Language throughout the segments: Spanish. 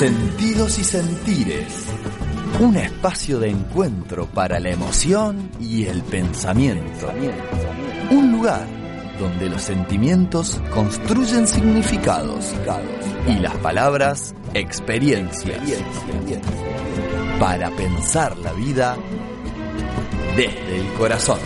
Sentidos y sentires. Un espacio de encuentro para la emoción y el pensamiento. Un lugar donde los sentimientos construyen significados y las palabras experiencias. Para pensar la vida desde el corazón.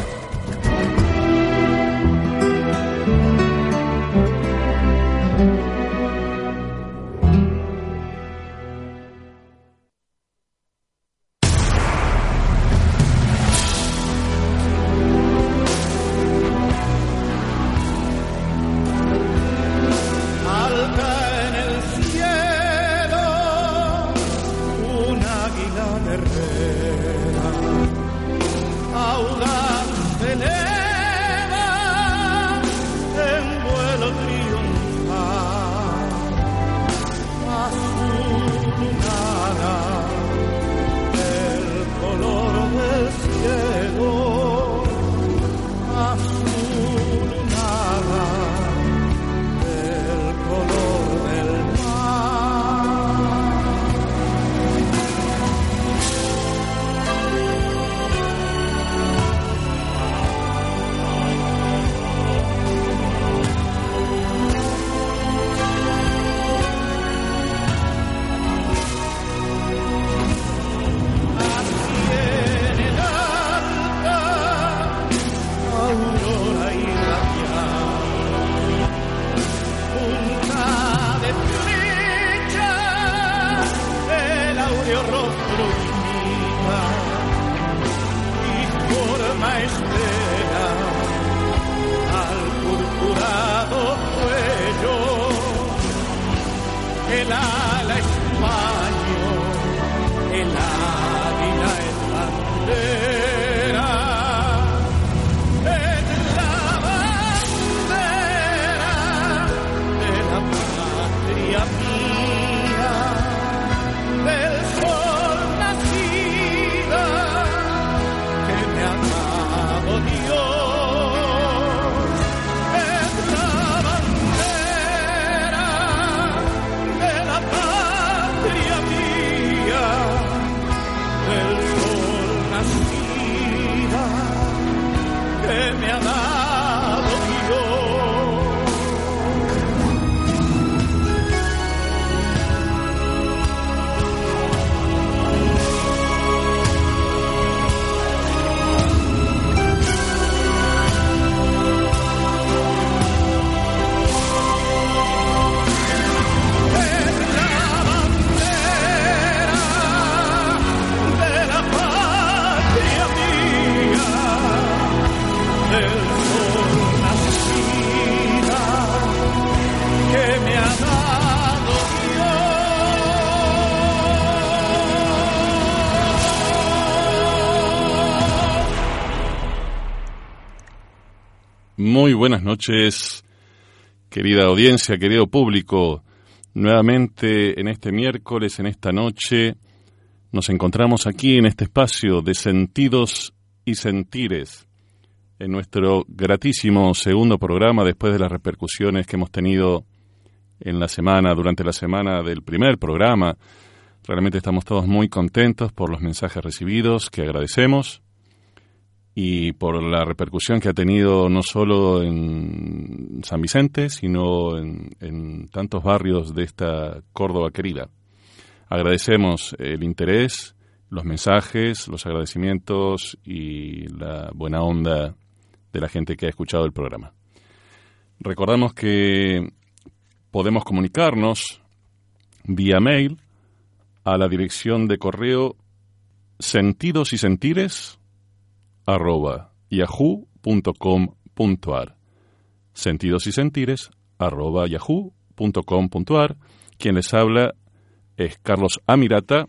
espera al purpurado cuello, el ala español, el águila es bandera. Muy buenas noches, querida audiencia, querido público. Nuevamente en este miércoles, en esta noche, nos encontramos aquí en este espacio de sentidos y sentires, en nuestro gratísimo segundo programa después de las repercusiones que hemos tenido en la semana, durante la semana del primer programa. Realmente estamos todos muy contentos por los mensajes recibidos, que agradecemos y por la repercusión que ha tenido no solo en San Vicente, sino en, tantos barrios de esta Córdoba querida. Agradecemos el interés, los mensajes, los agradecimientos y la buena onda de la gente que ha escuchado el programa. Recordamos que podemos comunicarnos vía mail a la dirección de correo sentidos y sentires arroba yahoo.com.ar. Sentidos y sentires arroba yahoo.com.ar. Quien les habla es Carlos Amirata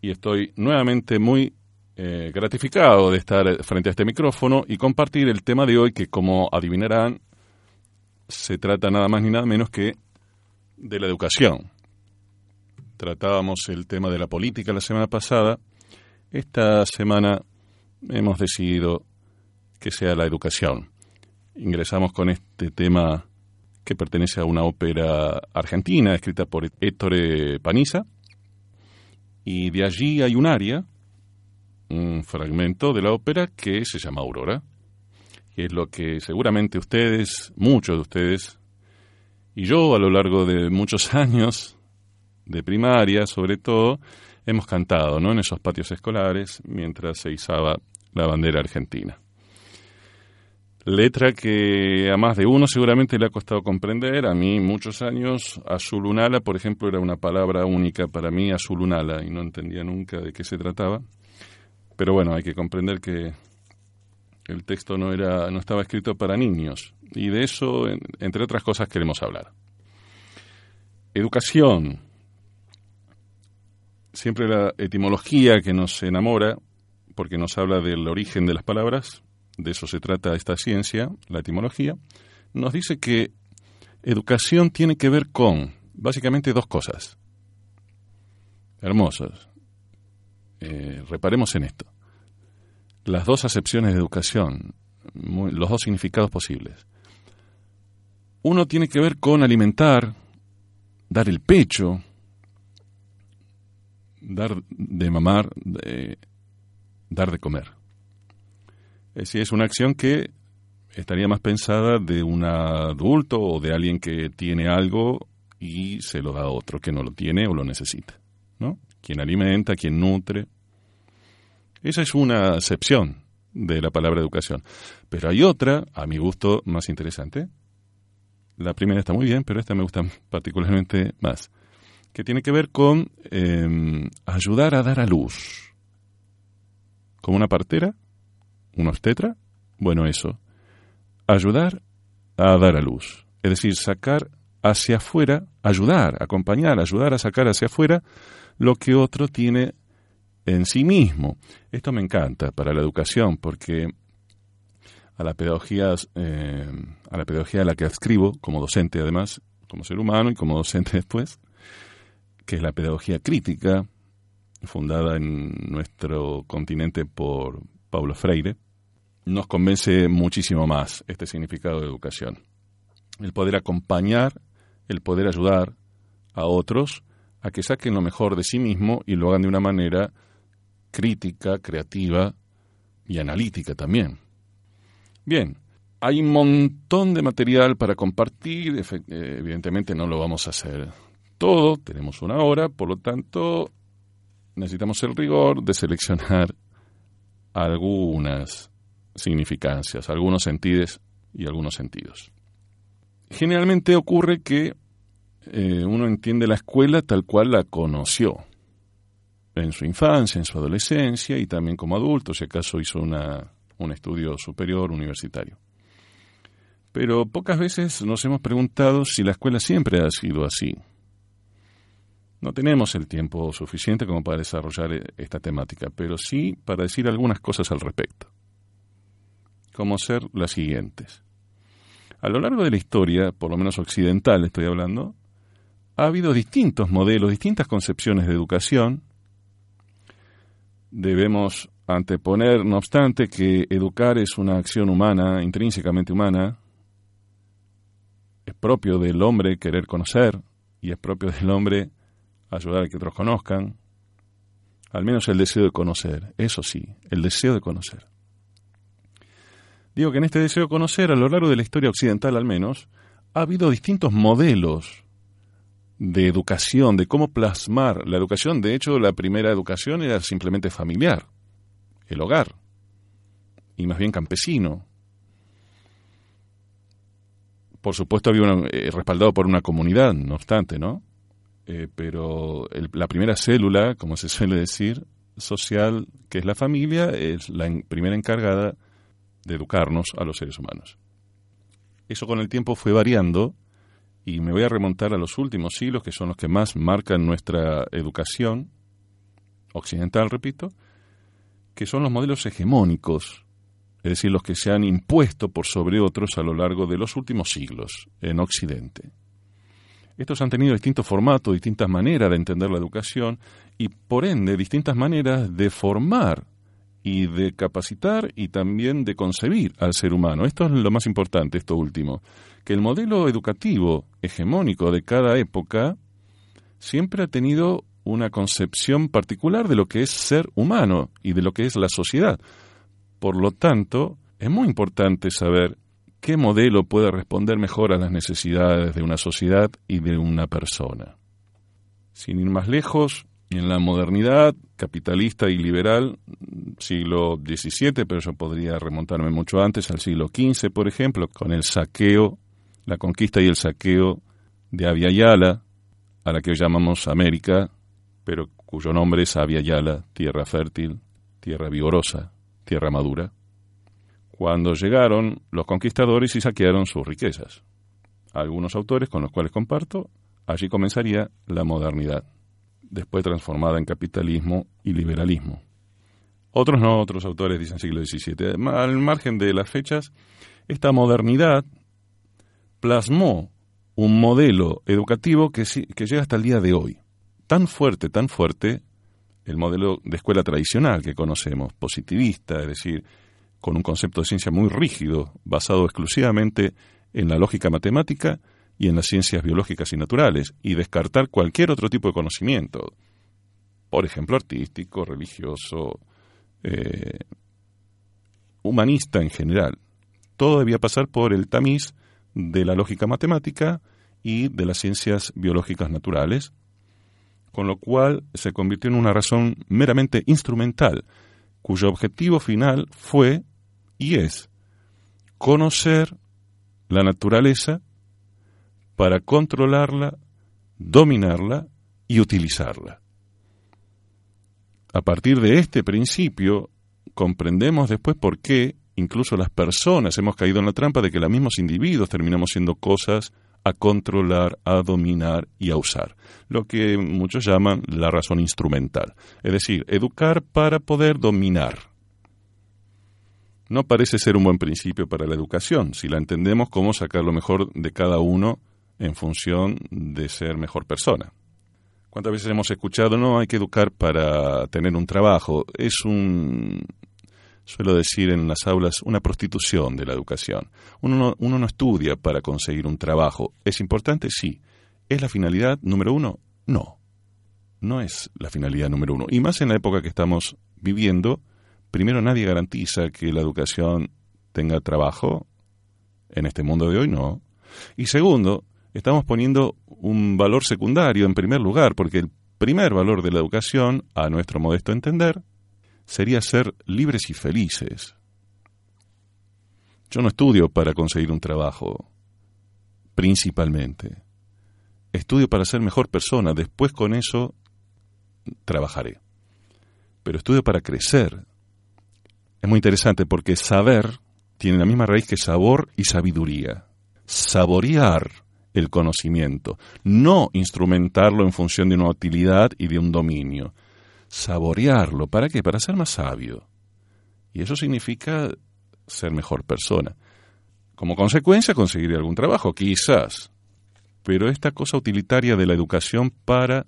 y estoy nuevamente muy eh, gratificado de estar frente a este micrófono y compartir el tema de hoy que como adivinarán se trata nada más ni nada menos que de la educación. Tratábamos el tema de la política la semana pasada. Esta semana hemos decidido que sea la educación. Ingresamos con este tema que pertenece a una ópera argentina escrita por Héctor Paniza Y de allí hay un área, un fragmento de la ópera que se llama Aurora, que es lo que seguramente ustedes, muchos de ustedes, y yo a lo largo de muchos años, de primaria sobre todo, hemos cantado ¿no? en esos patios escolares mientras se izaba la bandera argentina. Letra que a más de uno seguramente le ha costado comprender. A mí muchos años, azulunala, por ejemplo, era una palabra única para mí, azulunala, y no entendía nunca de qué se trataba. Pero bueno, hay que comprender que el texto no, era, no estaba escrito para niños. Y de eso, entre otras cosas, queremos hablar. Educación. Siempre la etimología que nos enamora, porque nos habla del origen de las palabras, de eso se trata esta ciencia, la etimología, nos dice que educación tiene que ver con básicamente dos cosas. Hermosas. Eh, reparemos en esto. Las dos acepciones de educación, los dos significados posibles. Uno tiene que ver con alimentar, dar el pecho, dar de mamar, dar de comer. Es es una acción que estaría más pensada de un adulto o de alguien que tiene algo y se lo da a otro que no lo tiene o lo necesita. ¿no? Quien alimenta, quien nutre. Esa es una acepción de la palabra educación. Pero hay otra, a mi gusto, más interesante. La primera está muy bien, pero esta me gusta particularmente más. Que tiene que ver con em, ayudar a dar a luz. Como una partera ¿Un obstetra? Bueno, eso. Ayudar a dar a luz. Es decir, sacar hacia afuera, ayudar, acompañar, ayudar a sacar hacia afuera lo que otro tiene en sí mismo. Esto me encanta para la educación porque a la pedagogía, eh, a la pedagogía a la que adscribo como docente además, como ser humano y como docente después, que es la pedagogía crítica, fundada en nuestro continente por Pablo Freire, nos convence muchísimo más este significado de educación. El poder acompañar, el poder ayudar a otros a que saquen lo mejor de sí mismo y lo hagan de una manera crítica, creativa y analítica también. Bien, hay un montón de material para compartir, evidentemente no lo vamos a hacer todo, tenemos una hora, por lo tanto necesitamos el rigor de seleccionar algunas significancias, algunos sentidos y algunos sentidos. Generalmente ocurre que eh, uno entiende la escuela tal cual la conoció en su infancia, en su adolescencia y también como adulto, si acaso hizo una, un estudio superior universitario. Pero pocas veces nos hemos preguntado si la escuela siempre ha sido así. No tenemos el tiempo suficiente como para desarrollar eh, esta temática, pero sí para decir algunas cosas al respecto como ser las siguientes. A lo largo de la historia, por lo menos occidental estoy hablando, ha habido distintos modelos, distintas concepciones de educación. Debemos anteponer, no obstante, que educar es una acción humana, intrínsecamente humana, es propio del hombre querer conocer y es propio del hombre ayudar a que otros conozcan, al menos el deseo de conocer, eso sí, el deseo de conocer. Digo que en este deseo de conocer, a lo largo de la historia occidental al menos, ha habido distintos modelos de educación, de cómo plasmar la educación. De hecho, la primera educación era simplemente familiar, el hogar, y más bien campesino. Por supuesto, había eh, respaldado por una comunidad, no obstante, ¿no? Eh, pero la primera célula, como se suele decir, social, que es la familia, es la primera encargada de educarnos a los seres humanos. Eso con el tiempo fue variando y me voy a remontar a los últimos siglos, que son los que más marcan nuestra educación occidental, repito, que son los modelos hegemónicos, es decir, los que se han impuesto por sobre otros a lo largo de los últimos siglos en Occidente. Estos han tenido distintos formatos, distintas maneras de entender la educación y, por ende, distintas maneras de formar y de capacitar y también de concebir al ser humano. Esto es lo más importante, esto último, que el modelo educativo hegemónico de cada época siempre ha tenido una concepción particular de lo que es ser humano y de lo que es la sociedad. Por lo tanto, es muy importante saber qué modelo puede responder mejor a las necesidades de una sociedad y de una persona. Sin ir más lejos, en la modernidad capitalista y liberal, siglo XVII, pero yo podría remontarme mucho antes, al siglo XV, por ejemplo, con el saqueo, la conquista y el saqueo de Avia Yala, a la que hoy llamamos América, pero cuyo nombre es Avia Yala, tierra fértil, tierra vigorosa, tierra madura, cuando llegaron los conquistadores y saquearon sus riquezas. Algunos autores con los cuales comparto, allí comenzaría la modernidad después transformada en capitalismo y liberalismo. Otros no, otros autores dicen siglo XVII. Al margen de las fechas, esta modernidad plasmó un modelo educativo que, que llega hasta el día de hoy. Tan fuerte, tan fuerte, el modelo de escuela tradicional que conocemos, positivista, es decir, con un concepto de ciencia muy rígido, basado exclusivamente en la lógica matemática, y en las ciencias biológicas y naturales, y descartar cualquier otro tipo de conocimiento, por ejemplo, artístico, religioso, eh, humanista en general. Todo debía pasar por el tamiz de la lógica matemática y de las ciencias biológicas naturales, con lo cual se convirtió en una razón meramente instrumental, cuyo objetivo final fue y es conocer la naturaleza para controlarla, dominarla y utilizarla. A partir de este principio, comprendemos después por qué incluso las personas hemos caído en la trampa de que los mismos individuos terminamos siendo cosas a controlar, a dominar y a usar, lo que muchos llaman la razón instrumental, es decir, educar para poder dominar. No parece ser un buen principio para la educación, si la entendemos como sacar lo mejor de cada uno en función de ser mejor persona. ¿Cuántas veces hemos escuchado, no, hay que educar para tener un trabajo? Es un, suelo decir en las aulas, una prostitución de la educación. Uno no, uno no estudia para conseguir un trabajo. ¿Es importante? Sí. ¿Es la finalidad número uno? No. No es la finalidad número uno. Y más en la época que estamos viviendo, primero nadie garantiza que la educación tenga trabajo. En este mundo de hoy no. Y segundo, estamos poniendo un valor secundario en primer lugar, porque el primer valor de la educación, a nuestro modesto entender, sería ser libres y felices. Yo no estudio para conseguir un trabajo, principalmente. Estudio para ser mejor persona, después con eso trabajaré. Pero estudio para crecer. Es muy interesante porque saber tiene la misma raíz que sabor y sabiduría. Saborear el conocimiento, no instrumentarlo en función de una utilidad y de un dominio. Saborearlo, ¿para qué? Para ser más sabio. Y eso significa ser mejor persona. Como consecuencia, conseguir algún trabajo, quizás. Pero esta cosa utilitaria de la educación para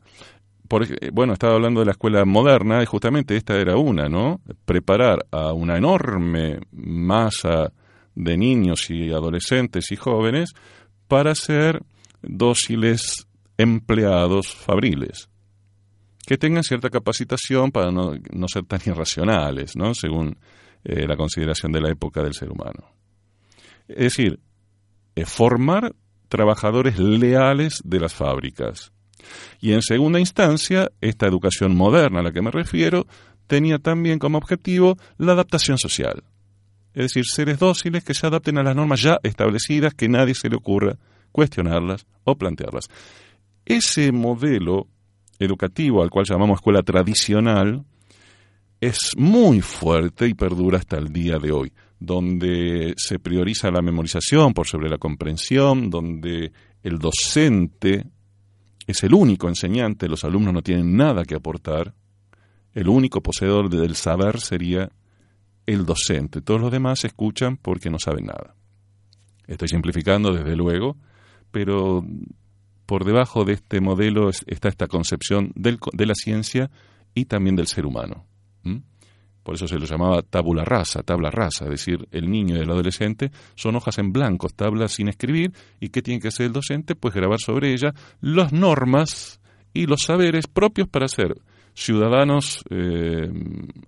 bueno, estaba hablando de la escuela moderna y justamente esta era una, ¿no? Preparar a una enorme masa de niños y adolescentes y jóvenes para ser dóciles empleados fabriles, que tengan cierta capacitación para no, ser tan irracionales, ¿no? según eh, la consideración de la época del ser humano. Es decir, eh, formar trabajadores leales de las fábricas. Y en segunda instancia, esta educación moderna a la que me refiero tenía también como objetivo la adaptación social es decir, seres dóciles que se adapten a las normas ya establecidas, que nadie se le ocurra cuestionarlas o plantearlas. Ese modelo educativo al cual llamamos escuela tradicional es muy fuerte y perdura hasta el día de hoy, donde se prioriza la memorización por sobre la comprensión, donde el docente es el único enseñante, los alumnos no tienen nada que aportar, el único poseedor del saber sería el docente. Todos los demás escuchan porque no saben nada. Estoy simplificando, desde luego, pero por debajo de este modelo está esta concepción de la ciencia y también del ser humano. Por eso se lo llamaba tabula rasa, tabla rasa, es decir, el niño y el adolescente son hojas en blanco, tablas sin escribir, y ¿qué tiene que hacer el docente? Pues grabar sobre ella las normas y los saberes propios para ser ciudadanos eh,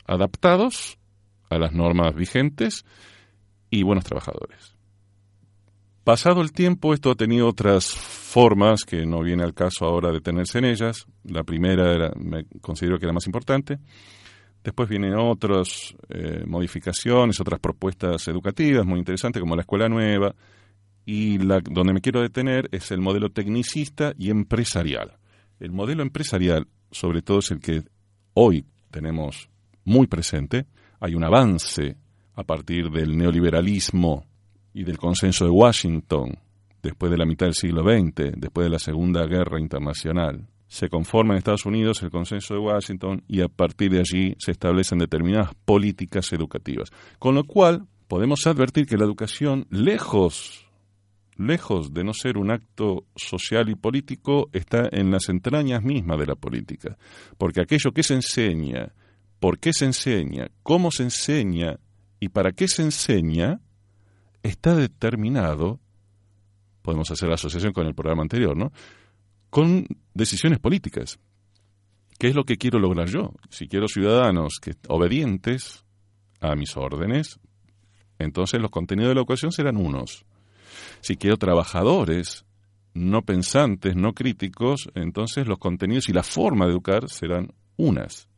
adaptados a las normas vigentes y buenos trabajadores. Pasado el tiempo, esto ha tenido otras formas que no viene al caso ahora detenerse en ellas. La primera era, me considero que era más importante. Después vienen otras eh, modificaciones, otras propuestas educativas muy interesantes, como la escuela nueva. Y la, donde me quiero detener es el modelo tecnicista y empresarial. El modelo empresarial, sobre todo, es el que hoy tenemos muy presente. Hay un avance a partir del neoliberalismo y del consenso de Washington después de la mitad del siglo XX, después de la Segunda Guerra Internacional. Se conforma en Estados Unidos el consenso de Washington y a partir de allí se establecen determinadas políticas educativas. Con lo cual podemos advertir que la educación, lejos, lejos de no ser un acto social y político, está en las entrañas mismas de la política. Porque aquello que se enseña, por qué se enseña, cómo se enseña y para qué se enseña, está determinado, podemos hacer la asociación con el programa anterior, ¿no? Con decisiones políticas. ¿Qué es lo que quiero lograr yo? Si quiero ciudadanos que obedientes a mis órdenes, entonces los contenidos de la educación serán unos. Si quiero trabajadores no pensantes, no críticos, entonces los contenidos y la forma de educar serán unas.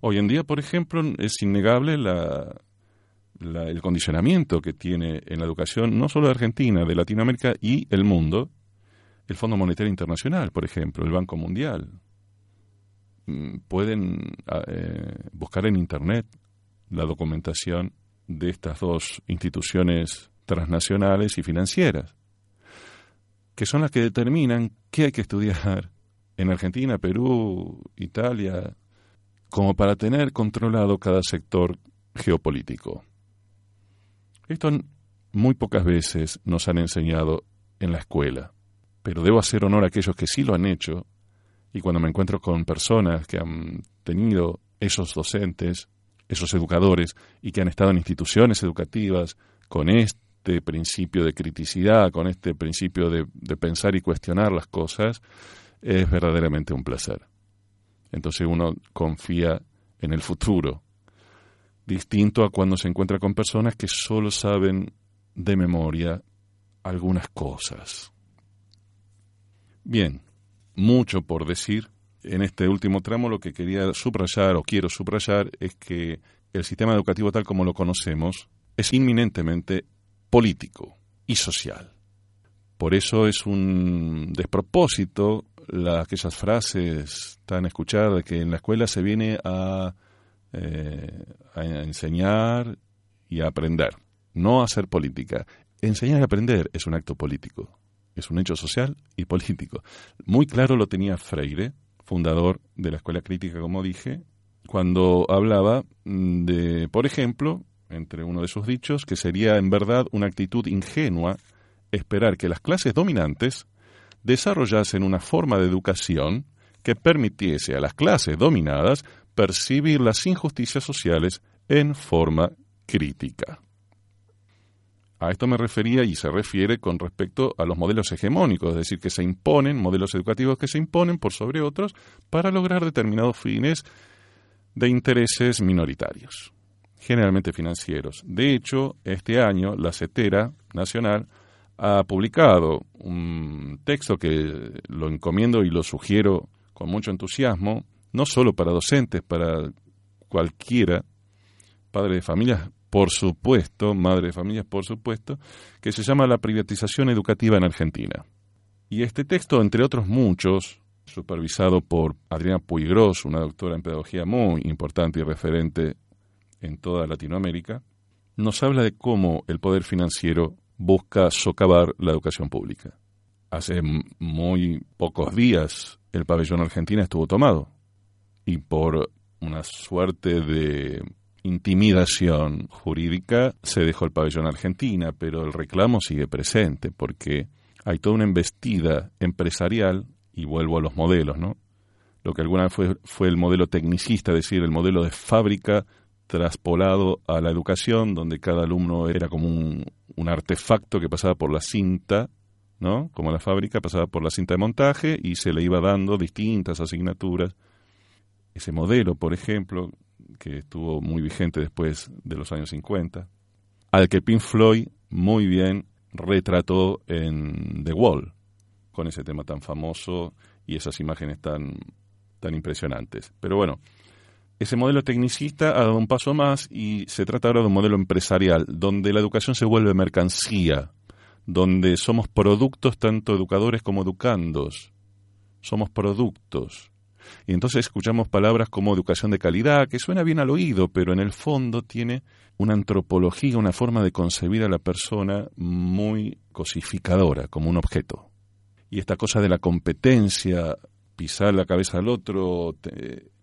Hoy en día, por ejemplo, es innegable la, el condicionamiento que tiene en la educación, no solo de Argentina, de Latinoamérica y el mundo, el Fondo Monetario Internacional, por ejemplo, el Banco Mundial. Mm, pueden ah, eh, buscar en Internet la documentación de estas dos instituciones transnacionales y financieras, que son las que determinan qué hay que estudiar en Argentina, Perú, Italia, como para tener controlado cada sector geopolítico. Esto muy pocas veces nos han enseñado en la escuela, pero debo hacer honor a aquellos que sí lo han hecho y cuando me encuentro con personas que han tenido esos docentes, esos educadores y que han estado en instituciones educativas con este principio de criticidad, con este principio de, pensar y cuestionar las cosas, es verdaderamente un placer. Entonces uno confía en el futuro distinto a cuando se encuentra con personas que solo saben de memoria algunas cosas. Bien, mucho por decir. En este último tramo lo que quería subrayar o quiero subrayar es que el sistema educativo tal como lo conocemos es inminentemente político y social. Por eso es un despropósito la, aquellas frases tan escuchadas de que en la escuela se viene a eh, a enseñar y a aprender, no a hacer política. Enseñar y aprender es un acto político, es un hecho social y político. Muy claro lo tenía Freire, fundador de la Escuela Crítica, como dije, cuando hablaba de, por ejemplo, entre uno de sus dichos, que sería en verdad una actitud ingenua esperar que las clases dominantes desarrollasen una forma de educación que permitiese a las clases dominadas percibir las injusticias sociales en forma crítica. A esto me refería y se refiere con respecto a los modelos hegemónicos, es decir, que se imponen, modelos educativos que se imponen por sobre otros para lograr determinados fines de intereses minoritarios, generalmente financieros. De hecho, este año la CETERA Nacional ha publicado un texto que lo encomiendo y lo sugiero con mucho entusiasmo, no solo para docentes, para cualquiera, padre de familias, por supuesto, madre de familias, por supuesto, que se llama La privatización educativa en Argentina. Y este texto, entre otros muchos, supervisado por Adriana Puigros, una doctora en pedagogía muy importante y referente en toda Latinoamérica, nos habla de cómo el poder financiero busca socavar la educación pública. Hace muy pocos días el pabellón Argentina estuvo tomado y por una suerte de intimidación jurídica se dejó el pabellón Argentina, pero el reclamo sigue presente porque hay toda una embestida empresarial y vuelvo a los modelos, ¿no? Lo que alguna vez fue, fue el modelo tecnicista, es decir, el modelo de fábrica traspolado a la educación, donde cada alumno era como un, un artefacto que pasaba por la cinta ¿no? Como la fábrica pasaba por la cinta de montaje y se le iba dando distintas asignaturas. Ese modelo, por ejemplo, que estuvo muy vigente después de los años 50, al que Pink Floyd muy bien retrató en The Wall, con ese tema tan famoso y esas imágenes tan, tan impresionantes. Pero bueno, ese modelo tecnicista ha dado un paso más y se trata ahora de un modelo empresarial, donde la educación se vuelve mercancía, donde somos productos tanto educadores como educandos. Somos productos. Y entonces escuchamos palabras como educación de calidad, que suena bien al oído, pero en el fondo tiene una antropología, una forma de concebir a la persona muy cosificadora, como un objeto. Y esta cosa de la competencia, pisar la cabeza al otro,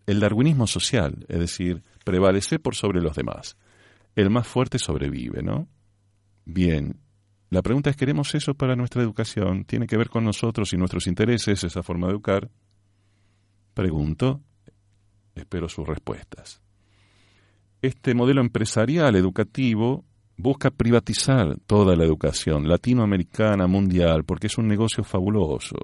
el darwinismo social, es decir, prevalecer por sobre los demás. El más fuerte sobrevive, ¿no? Bien, la pregunta es, ¿queremos eso para nuestra educación? ¿Tiene que ver con nosotros y nuestros intereses esa forma de educar? Pregunto, espero sus respuestas. Este modelo empresarial educativo busca privatizar toda la educación latinoamericana, mundial, porque es un negocio fabuloso.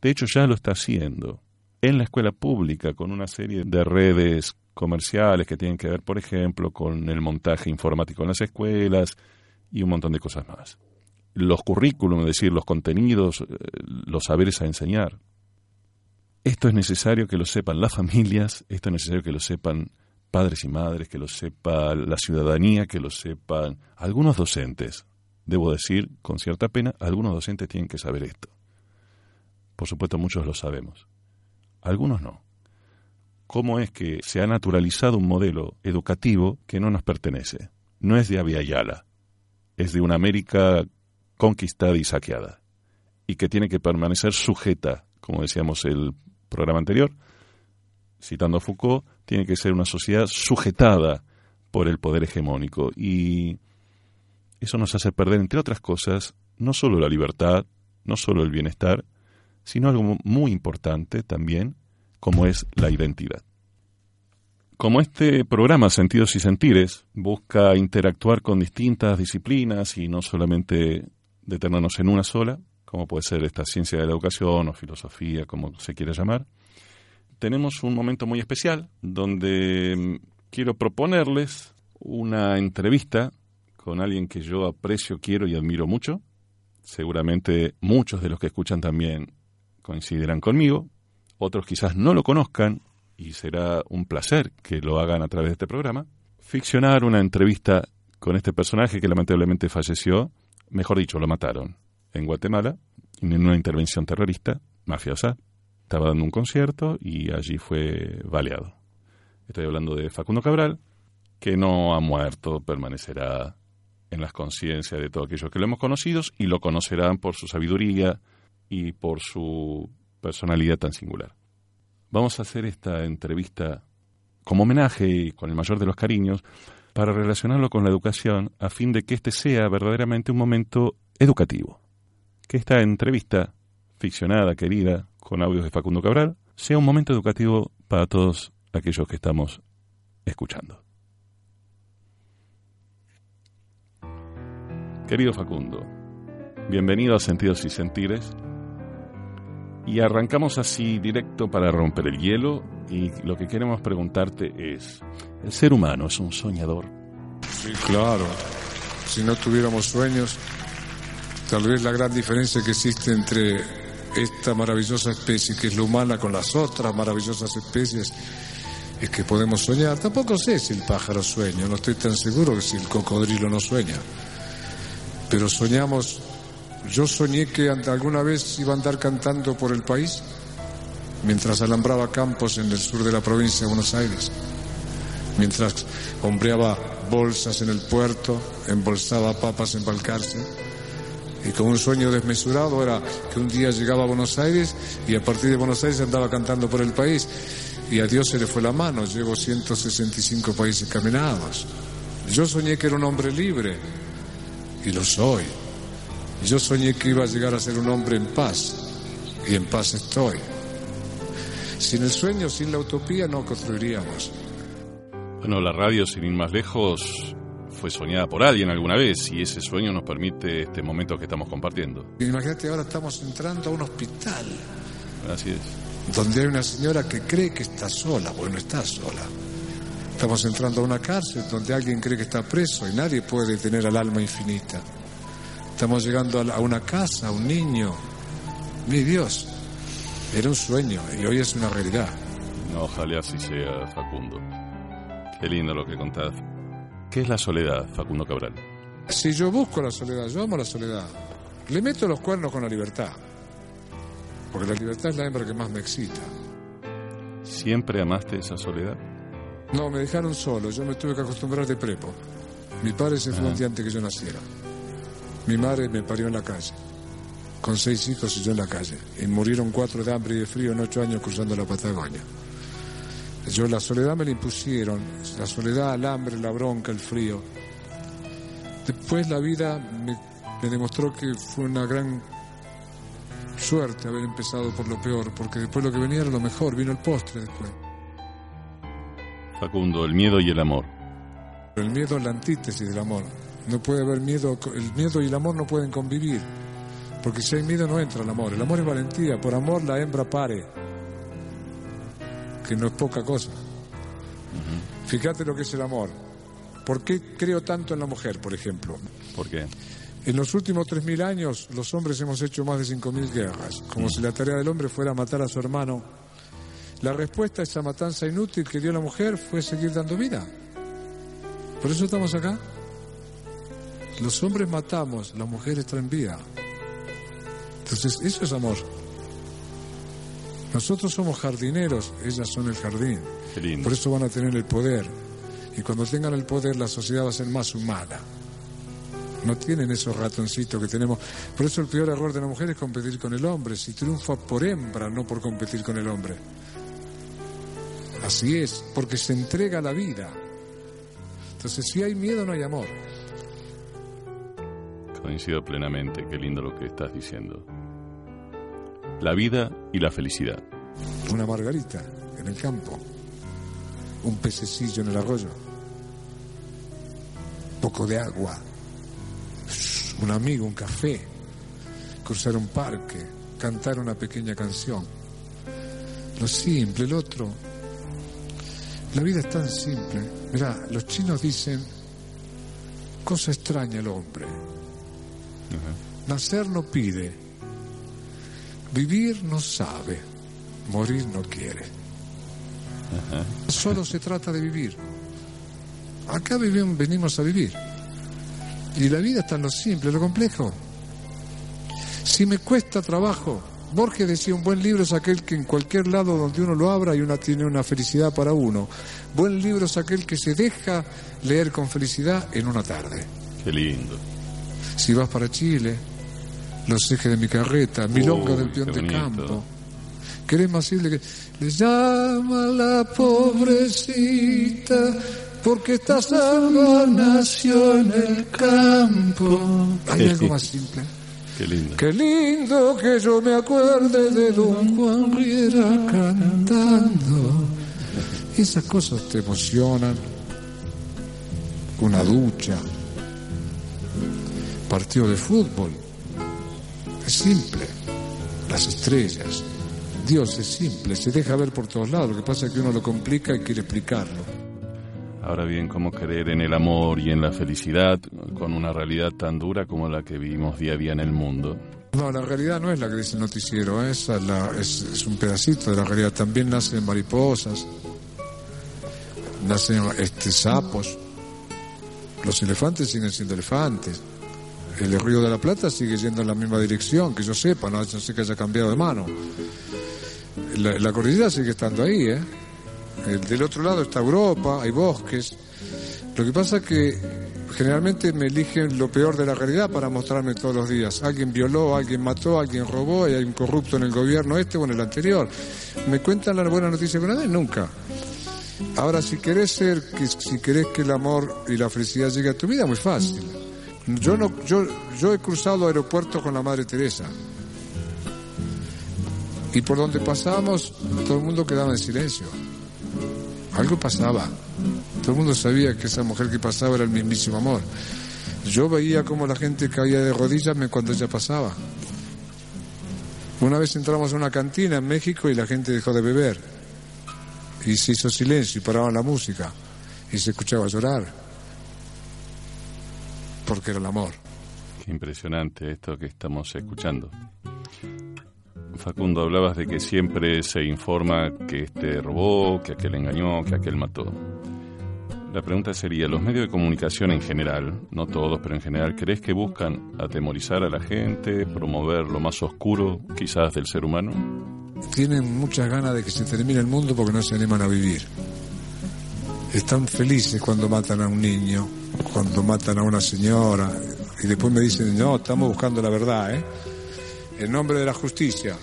De hecho, ya lo está haciendo. En la escuela pública, con una serie de redes comerciales que tienen que ver, por ejemplo, con el montaje informático en las escuelas y un montón de cosas más los currículums, es decir, los contenidos, eh, los saberes a enseñar. Esto es necesario que lo sepan las familias, esto es necesario que lo sepan padres y madres, que lo sepa la ciudadanía, que lo sepan algunos docentes. Debo decir, con cierta pena, algunos docentes tienen que saber esto. Por supuesto, muchos lo sabemos. Algunos no. ¿Cómo es que se ha naturalizado un modelo educativo que no nos pertenece? No es de Avia Yala, es de una América conquistada y saqueada, y que tiene que permanecer sujeta, como decíamos el programa anterior, citando a Foucault, tiene que ser una sociedad sujetada por el poder hegemónico. Y eso nos hace perder, entre otras cosas, no solo la libertad, no solo el bienestar, sino algo muy importante también, como es la identidad. Como este programa Sentidos y Sentires busca interactuar con distintas disciplinas y no solamente detenernos en una sola, como puede ser esta ciencia de la educación o filosofía, como se quiera llamar, tenemos un momento muy especial donde mm, quiero proponerles una entrevista con alguien que yo aprecio, quiero y admiro mucho. Seguramente muchos de los que escuchan también coincidirán conmigo, otros quizás no lo conozcan y será un placer que lo hagan a través de este programa. Ficcionar una entrevista con este personaje que lamentablemente falleció mejor dicho, lo mataron en Guatemala en una intervención terrorista mafiosa. Estaba dando un concierto y allí fue baleado. Estoy hablando de Facundo Cabral, que no ha muerto, permanecerá en las conciencias de todos aquellos que lo hemos conocido y lo conocerán por su sabiduría y por su personalidad tan singular. Vamos a hacer esta entrevista como homenaje y con el mayor de los cariños para relacionarlo con la educación a fin de que este sea verdaderamente un momento educativo. Que esta entrevista, ficcionada, querida, con audios de Facundo Cabral, sea un momento educativo para todos aquellos que estamos escuchando. Querido Facundo, bienvenido a Sentidos y Sentires. Y arrancamos así directo para romper el hielo y lo que queremos preguntarte es, ¿el ser humano es un soñador? Sí, claro. Si no tuviéramos sueños, tal vez la gran diferencia que existe entre esta maravillosa especie que es la humana con las otras maravillosas especies es que podemos soñar. Tampoco sé si el pájaro sueña, no estoy tan seguro que si el cocodrilo no sueña. Pero soñamos yo soñé que alguna vez iba a andar cantando por el país mientras alambraba campos en el sur de la provincia de Buenos Aires, mientras hombreaba bolsas en el puerto, embolsaba papas en Balcarce. Y con un sueño desmesurado era que un día llegaba a Buenos Aires y a partir de Buenos Aires andaba cantando por el país. Y a Dios se le fue la mano, llevo 165 países caminados. Yo soñé que era un hombre libre y lo soy. Yo soñé que iba a llegar a ser un hombre en paz y en paz estoy. Sin el sueño, sin la utopía, no construiríamos. Bueno, la radio, sin ir más lejos, fue soñada por alguien alguna vez y ese sueño nos permite este momento que estamos compartiendo. Imagínate, ahora estamos entrando a un hospital. Así es. Donde hay una señora que cree que está sola, bueno, está sola. Estamos entrando a una cárcel donde alguien cree que está preso y nadie puede tener al alma infinita. Estamos llegando a una casa, a un niño. Mi Dios, era un sueño y hoy es una realidad. Ojalá así sea, Facundo. Qué lindo lo que contás. ¿Qué es la soledad, Facundo Cabral? Si yo busco la soledad, yo amo la soledad. Le meto los cuernos con la libertad. Porque la libertad es la hembra que más me excita. ¿Siempre amaste esa soledad? No, me dejaron solo. Yo me tuve que acostumbrar de prepo. Mi padre se fue antes que yo naciera. Mi madre me parió en la calle. Con seis hijos y yo en la calle. Y murieron cuatro de hambre y de frío en ocho años cruzando la Patagonia. Yo la soledad me la impusieron, la soledad, el hambre, la bronca, el frío. Después la vida me, demostró que fue una gran suerte haber empezado por lo peor, porque después lo que venía era lo mejor, vino el postre después. Facundo, el miedo y el amor. El miedo es la antítesis del amor. No puede haber miedo, el miedo y el amor no pueden convivir, porque si hay miedo no entra el amor. El amor es valentía, por amor la hembra pare que no es poca cosa. Fíjate lo que es el amor. ¿Por qué creo tanto en la mujer, por ejemplo? ¿Por qué? En los últimos 3.000 años los hombres hemos hecho más de 5.000 guerras, como si la tarea del hombre fuera matar a su hermano. La respuesta a esa matanza inútil que dio la mujer fue seguir dando vida. Por eso estamos acá. Los hombres matamos, las mujeres traen vida. Entonces, eso es amor. Nosotros somos jardineros, ellas son el jardín. Por eso van a tener el poder. Y cuando tengan el poder, la sociedad va a ser más humana. No tienen esos ratoncitos que tenemos. Por eso el peor error de la mujer es competir con el hombre. Si triunfa por hembra, no por competir con el hombre. Así es, porque se entrega la vida. Entonces, si hay miedo, no hay amor. Coincido plenamente, qué lindo lo que estás diciendo la vida y la felicidad. Una margarita en el campo, un pececillo en el arroyo, poco de agua, un amigo, un café, cruzar un parque, cantar una pequeña canción. Lo simple, el otro. La vida es tan simple. Mirá, los chinos dicen, cosa extraña el hombre. Nacer no pide, Vivir no sabe, morir no quiere. Solo se trata de vivir. Acá vivimos, venimos a vivir. Y la vida está en lo simple, lo complejo. Si me cuesta trabajo, Borges decía, un buen libro es aquel que en cualquier lado donde uno lo abra y una tiene una felicidad para uno. Buen libro es aquel que se deja leer con felicidad en una tarde. Qué lindo. Si vas para Chile, los ejes de mi carreta, milonga del peón de campo. ¿Querés más que le llama la pobrecita porque esta salva nació en el campo? Hay algo más simple. Qué lindo. Qué lindo que yo me acuerde de Don Juan Riera cantando. Esas cosas te emocionan. Una ducha. Partido de fútbol es simple. Las estrellas. Dios es simple, se deja ver por todos lados. Lo que pasa es que uno lo complica y quiere explicarlo. Ahora bien, ¿cómo creer en el amor y en la felicidad con una realidad tan dura como la que vivimos día a día en el mundo? No, la realidad no es la que dice el noticiero, ¿eh? esa es, es, un pedacito de la realidad. También nacen mariposas, nacen este, sapos. Los elefantes siguen siendo elefantes el Río de la Plata sigue yendo en la misma dirección, que yo sepa, no, sé que haya cambiado de mano. La, cordillera sigue estando ahí, ¿eh? del otro lado está Europa, hay bosques. Lo que pasa es que generalmente me eligen lo peor de la realidad para mostrarme todos los días. Alguien violó, alguien mató, alguien robó, y hay un corrupto en el gobierno este o en el anterior. ¿Me cuentan la buena noticia con nadie? Nunca. Ahora, si querés ser, si querés que el amor y la felicidad llegue a tu vida, muy fácil. Yo, no, yo, yo he cruzado aeropuertos con la Madre Teresa. Y por donde pasábamos, todo el mundo quedaba en silencio. Algo pasaba. Todo el mundo sabía que esa mujer que pasaba era el mismísimo amor. Yo veía cómo la gente caía de rodillas cuando ella pasaba. Una vez entramos a una cantina en México y la gente dejó de beber. Y se hizo silencio y paraban la música. Y se escuchaba llorar. Porque era el amor. Qué impresionante esto que estamos escuchando. Facundo, hablabas de que siempre se informa que este robó, que aquel engañó, que aquel mató. La pregunta sería, ¿los medios de comunicación en general, no todos, pero en general, crees que buscan atemorizar a la gente, promover lo más oscuro quizás del ser humano? Tienen muchas ganas de que se termine el mundo porque no se animan a vivir. Están felices cuando matan a un niño, cuando matan a una señora, y después me dicen, no, estamos buscando la verdad, ¿eh? En nombre de la justicia.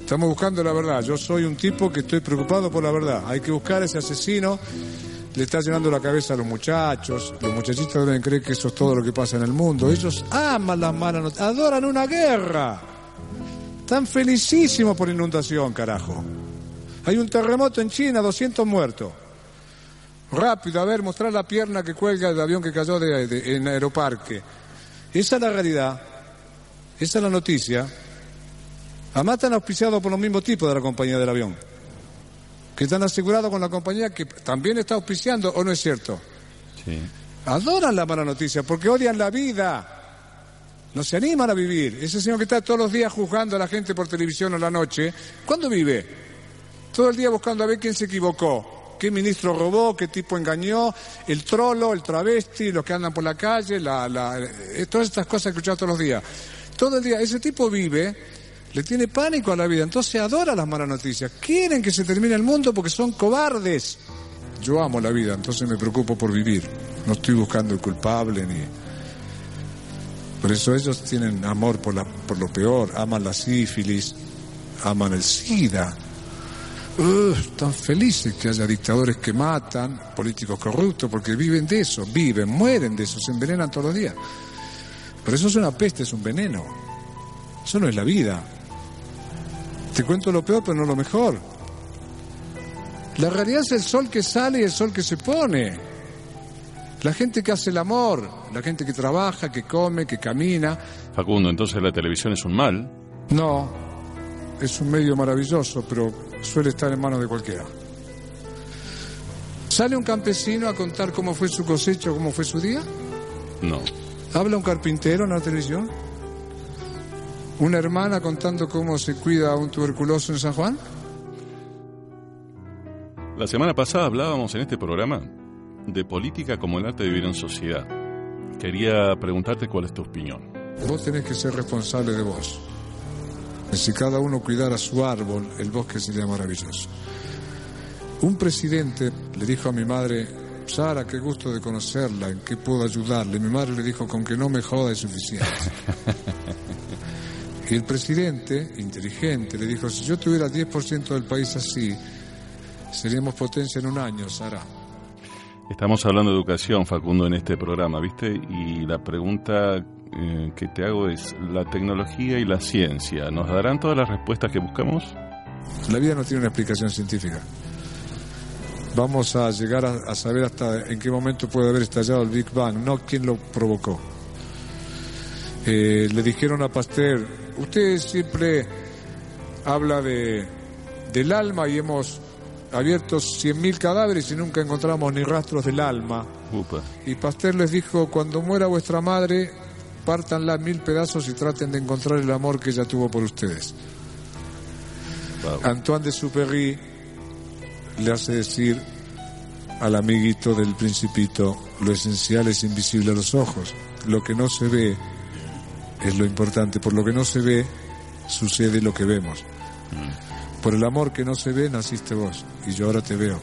Estamos buscando la verdad. Yo soy un tipo que estoy preocupado por la verdad. Hay que buscar a ese asesino le está llenando la cabeza a los muchachos. Los muchachitos deben creer que eso es todo lo que pasa en el mundo. Ellos aman las malas noticias, adoran una guerra. Están felicísimos por inundación, carajo. Hay un terremoto en China, 200 muertos. Rápido, a ver, mostrar la pierna que cuelga del avión que cayó de, en Aeroparque. Esa es la realidad. Esa es la noticia. Además están auspiciados por los mismos tipos de la compañía del avión que están asegurados con la compañía que también está auspiciando, ¿o no es cierto? Sí. Adoran la mala noticia porque odian la vida. No se animan a vivir. Ese señor que está todos los días juzgando a la gente por televisión o la noche, ¿cuándo vive? Todo el día buscando a ver quién se equivocó, qué ministro robó, qué tipo engañó, el trolo, el travesti, los que andan por la calle, la, eh, todas estas cosas que escuchamos todos los días. Todo el día, ese tipo vive le tiene pánico a la vida, entonces adora las malas noticias. Quieren que se termine el mundo porque son cobardes. Yo amo la vida, entonces me preocupo por vivir. No estoy buscando el culpable ni... Por eso ellos tienen amor por, la, por lo peor, aman la sífilis, aman el SIDA. Están felices que haya dictadores que matan, políticos corruptos, porque viven de eso, viven, mueren de eso, se envenenan todos los días. Pero eso es una peste, es un veneno. Eso no es la vida. Te cuento lo peor, pero no lo mejor. La realidad es el sol que sale y el sol que se pone. La gente que hace el amor, la gente que trabaja, que come, que camina. Facundo, entonces la televisión es un mal. No, es un medio maravilloso, pero suele estar en manos de cualquiera. ¿Sale un campesino a contar cómo fue su cosecha, cómo fue su día? No. ¿Habla un carpintero en la televisión? una hermana contando cómo se cuida a un tuberculoso en San Juan? La semana pasada hablábamos en este programa de política como el arte de vivir en sociedad. Quería preguntarte cuál es tu opinión. Vos tenés que ser responsable de vos. Si cada uno cuidara su árbol, el bosque sería maravilloso. Un presidente le dijo a mi madre, Sara, qué gusto de conocerla, en qué puedo ayudarle. Mi madre le dijo, con que no me joda es suficiente. Y el presidente, inteligente, le dijo, si yo tuviera 10% del país así, seríamos potencia en un año, Sara. Estamos hablando de educación, Facundo, en este programa, ¿viste? Y la pregunta eh, que te hago es, ¿la tecnología y la ciencia nos darán todas las respuestas que buscamos? La vida no tiene una explicación científica. Vamos a llegar a saber hasta en qué momento puede haber estallado el Big Bang, no quién lo provocó. Eh, le dijeron a Pasteur, usted siempre habla de, del alma y hemos abierto 100.000 cadáveres y nunca encontramos ni rastros del alma. Y Pasteur les dijo, cuando muera vuestra madre, pártanla en mil pedazos y traten de encontrar el amor que ella tuvo por ustedes. Antoine de Superry le hace decir al amiguito del principito, lo esencial es invisible a los ojos, lo que no se ve es lo importante. Por lo que no se ve, sucede lo que vemos. Mm. Por el amor que no se ve, naciste vos y yo ahora te veo.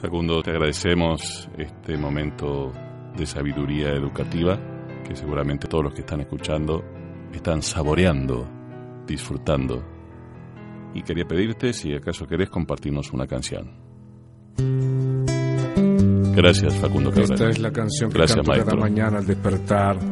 Facundo, te agradecemos este momento de sabiduría educativa que seguramente todos los que están escuchando están saboreando, disfrutando. Y quería pedirte si acaso querés compartirnos una canción. Gracias, Facundo Cabral. Esta es la canción que Gracias, canto cada mañana al despertar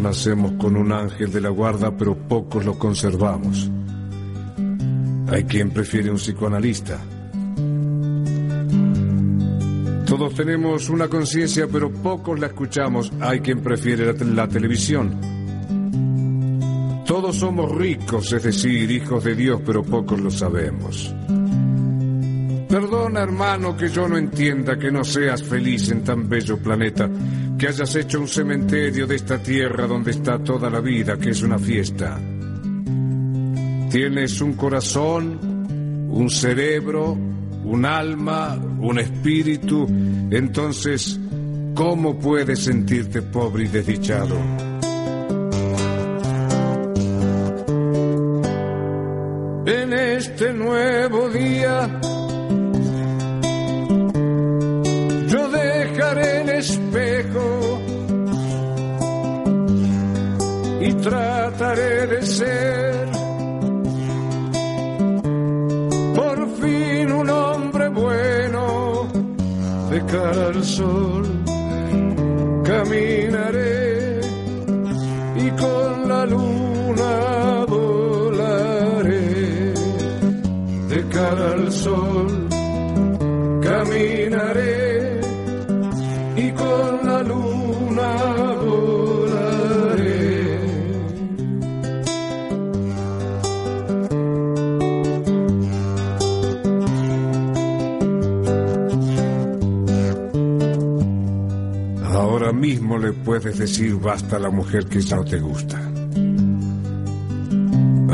Nacemos con un ángel de la guarda, pero pocos lo conservamos. Hay quien prefiere un psicoanalista. Todos tenemos una conciencia, pero pocos la escuchamos. Hay quien prefiere la, televisión. Todos somos ricos, es decir, hijos de Dios, pero pocos lo sabemos. Perdona, hermano, que yo no entienda que no seas feliz en tan bello planeta, que hayas hecho un cementerio de esta tierra donde está toda la vida, que es una fiesta. Tienes un corazón, un cerebro, un alma, un espíritu. Entonces, ¿cómo puedes sentirte pobre y desdichado? En este nuevo día, yo dejaré el y trataré de ser de cara al sol. Caminaré y con la luna volaré de cara al sol mismo le puedes decir basta a la mujer que ya no te gusta.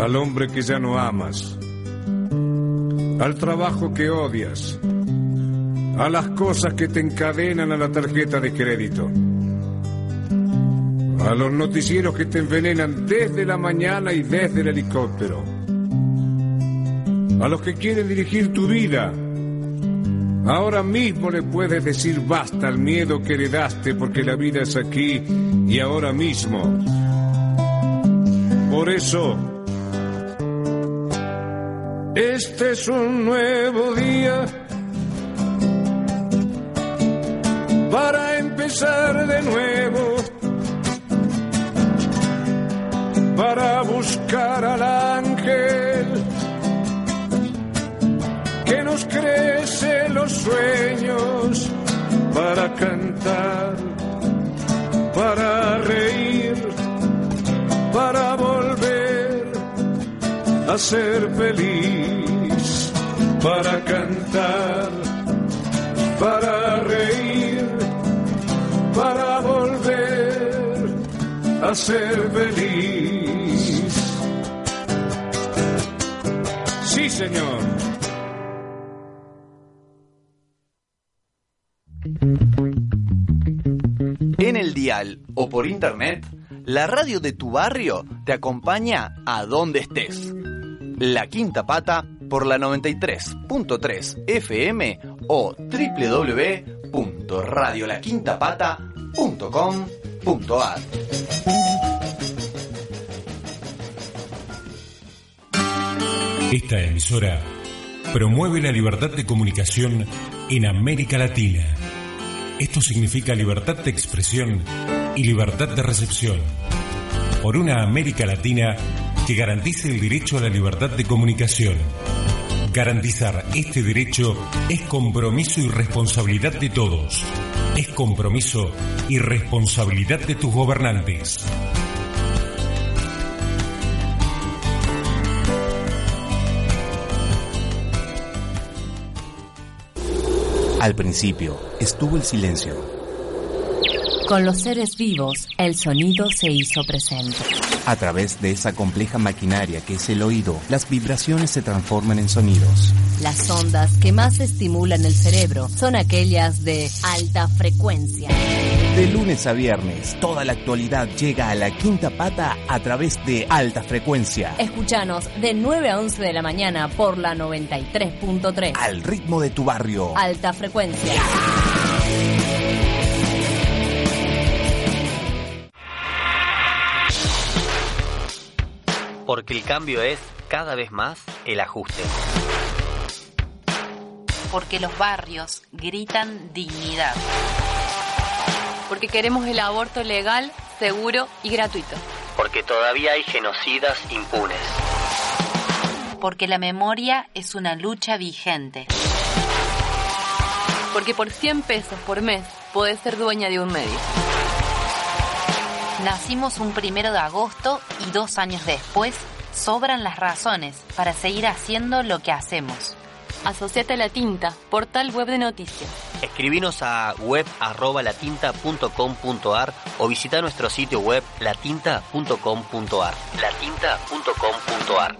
Al hombre que ya no amas. Al trabajo que odias. A las cosas que te encadenan a la tarjeta de crédito. A los noticieros que te envenenan desde la mañana y desde el helicóptero. A los que quieren dirigir tu vida Ahora mismo le puedes decir basta al miedo que heredaste porque la vida es aquí y ahora mismo. Por eso, este es un nuevo día para empezar de nuevo, para buscar al ángel que nos crece los sueños para cantar, para reír, para volver a ser feliz, para cantar, para reír, para volver a ser feliz. Sí, señor. O por internet, la radio de tu barrio te acompaña a donde estés. La Quinta Pata por la 93.3 FM o www.radiolaquintapata.com.ar. Esta emisora promueve la libertad de comunicación en América Latina. Esto significa libertad de expresión y libertad de recepción. Por una América Latina que garantice el derecho a la libertad de comunicación. Garantizar este derecho es compromiso y responsabilidad de todos. Es compromiso y responsabilidad de tus gobernantes. Al principio estuvo el silencio. Con los seres vivos, el sonido se hizo presente. A través de esa compleja maquinaria que es el oído, las vibraciones se transforman en sonidos. Las ondas que más estimulan el cerebro son aquellas de alta frecuencia. De lunes a viernes, toda la actualidad llega a la quinta pata a través de alta frecuencia. Escuchanos de 9 a 11 de la mañana por la 93.3. Al ritmo de tu barrio. Alta frecuencia. Porque el cambio es cada vez más el ajuste. Porque los barrios gritan dignidad. Porque queremos el aborto legal, seguro y gratuito. Porque todavía hay genocidas impunes. Porque la memoria es una lucha vigente. Porque por 100 pesos por mes podés ser dueña de un medio. Nacimos un primero de agosto y dos años después sobran las razones para seguir haciendo lo que hacemos. Asociate a La Tinta, portal web de noticias. Escribinos a web.latinta.com.ar o visita nuestro sitio web latinta.com.ar. latinta.com.ar.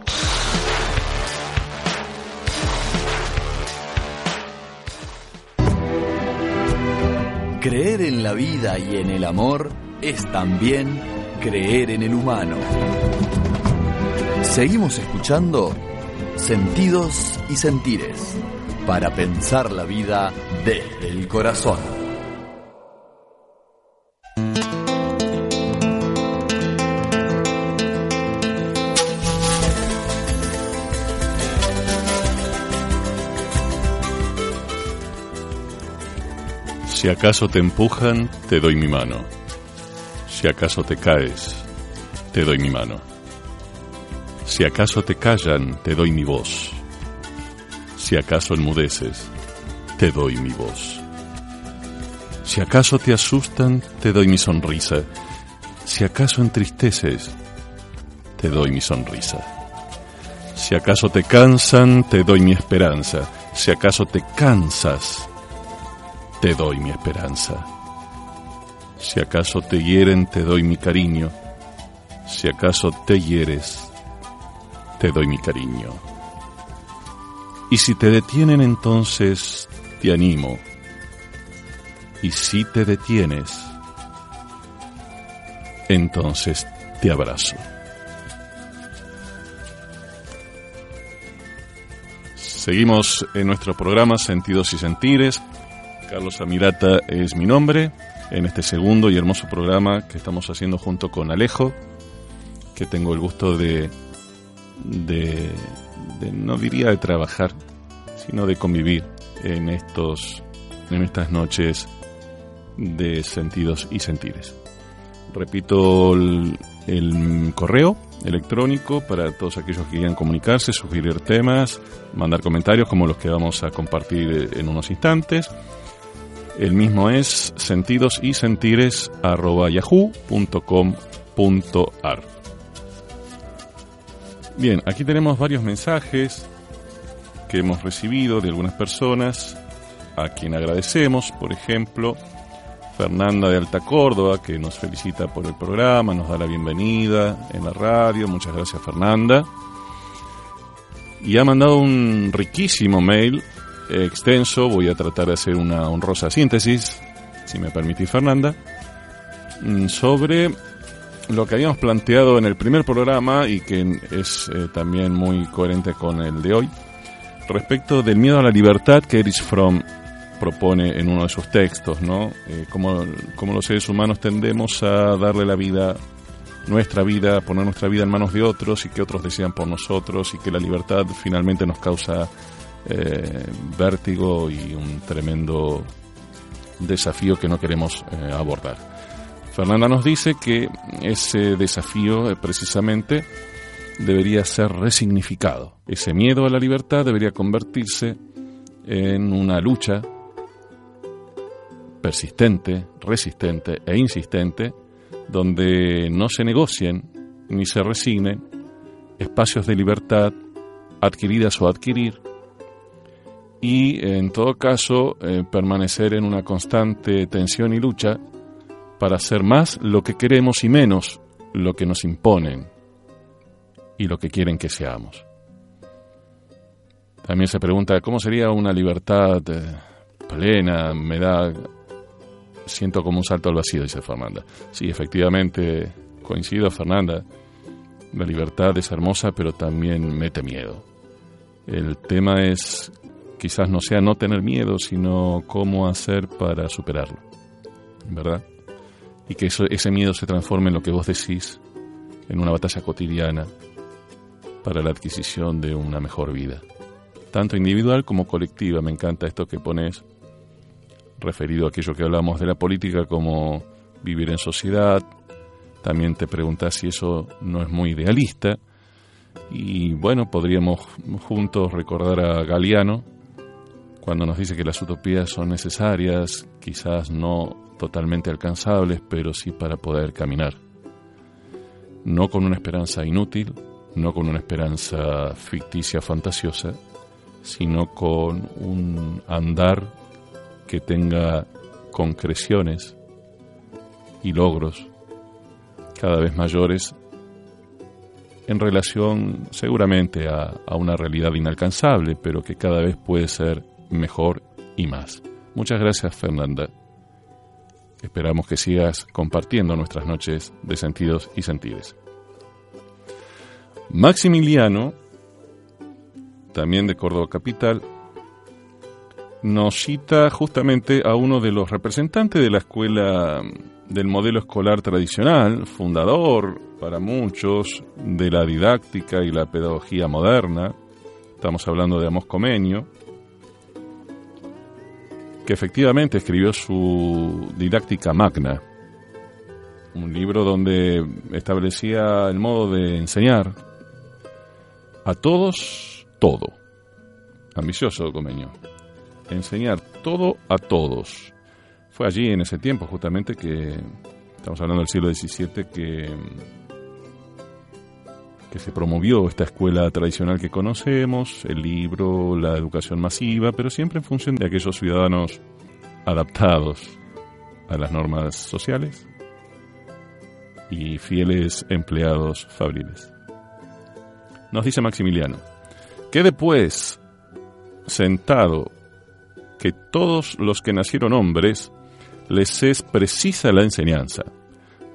Creer en la vida y en el amor es también creer en el humano. Seguimos escuchando Sentidos y Sentires para pensar la vida desde el corazón. Si acaso te empujan, te doy mi mano. Si acaso te caes, te doy mi mano. Si acaso te callan, te doy mi voz. Si acaso enmudeces, te doy mi voz. Si acaso te asustan, te doy mi sonrisa. Si acaso entristeces, te doy mi sonrisa. Si acaso te cansan, te doy mi esperanza. Si acaso te cansas, te doy mi esperanza. Si acaso te hieren, te doy mi cariño. Si acaso te hieres, te doy mi cariño. Y si te detienen entonces, te animo. Y si te detienes, entonces te abrazo. Seguimos en nuestro programa Sentidos y Sentires. Carlos Amirata es mi nombre en este segundo y hermoso programa que estamos haciendo junto con Alejo, que tengo el gusto de de, no diría de trabajar, sino de convivir en estos en estas noches de sentidos y sentires. Repito el, el, correo electrónico para todos aquellos que quieran comunicarse, sugerir temas, mandar comentarios como los que vamos a compartir en unos instantes. El mismo es sentidos y sentires Bien, aquí tenemos varios mensajes que hemos recibido de algunas personas a quien agradecemos, por ejemplo, Fernanda de Alta Córdoba, que nos felicita por el programa, nos da la bienvenida en la radio, muchas gracias Fernanda. Y ha mandado un riquísimo mail extenso, voy a tratar de hacer una honrosa síntesis, si me permitís Fernanda, mm, sobre lo que habíamos planteado en el primer programa y que es eh, también muy coherente con el de hoy, respecto del miedo a la libertad que Erich Fromm propone en uno de sus textos, ¿no? Eh, como, los seres humanos tendemos a darle la vida, nuestra vida, poner nuestra vida en manos de otros y que otros decidan por nosotros y que la libertad finalmente nos causa eh, vértigo y un tremendo desafío que no queremos abordar. Fernanda nos dice que ese desafío eh, precisamente debería ser resignificado. Ese miedo a la libertad debería convertirse en una lucha persistente, resistente e insistente, donde no se negocien ni se resignen espacios de libertad adquiridas o adquirir y en todo caso eh, permanecer en una constante tensión y lucha para hacer más lo que queremos y menos lo que nos imponen y lo que quieren que seamos. También se pregunta cómo sería una libertad eh, plena, me da, siento como un salto al vacío, dice Fernanda. Sí, efectivamente, coincido, Fernanda, la libertad es hermosa, pero también mete miedo. El tema es, quizás no sea no tener miedo, sino cómo hacer para superarlo, ¿verdad? Y que eso, ese miedo se transforme en lo que vos decís, en una batalla cotidiana para la adquisición de una mejor vida tanto individual como colectiva. Me encanta esto que pones referido a aquello que hablamos de la política como vivir en sociedad. También te preguntas si eso no es muy idealista. Y bueno, podríamos juntos recordar a Galeano cuando nos dice que las utopías son necesarias, quizás no totalmente alcanzables, pero sí para poder caminar. No con una esperanza inútil, no con una esperanza ficticia, fantasiosa, sino con un andar que tenga concreciones y logros cada vez mayores en relación seguramente a, una realidad inalcanzable, pero que cada vez puede ser mejor y más. Muchas gracias Fernanda. Esperamos que sigas compartiendo nuestras noches de sentidos y sentides. Maximiliano también de Córdoba Capital, nos cita justamente a uno de los representantes de la escuela del modelo escolar tradicional, fundador para muchos de la didáctica y la pedagogía moderna. Estamos hablando de Amos Comenio, que efectivamente escribió su didáctica magna, un libro donde establecía el modo de enseñar a todos todo. Ambicioso Comenio. Enseñar todo a todos. Fue allí en ese tiempo justamente que, estamos hablando del siglo XVII, que, que se promovió esta escuela tradicional que conocemos, el libro, la educación masiva, pero siempre en función de aquellos ciudadanos adaptados a las normas sociales y fieles empleados fabriles. Nos dice Maximiliano, Quede pues sentado que todos los que nacieron hombres les es precisa la enseñanza,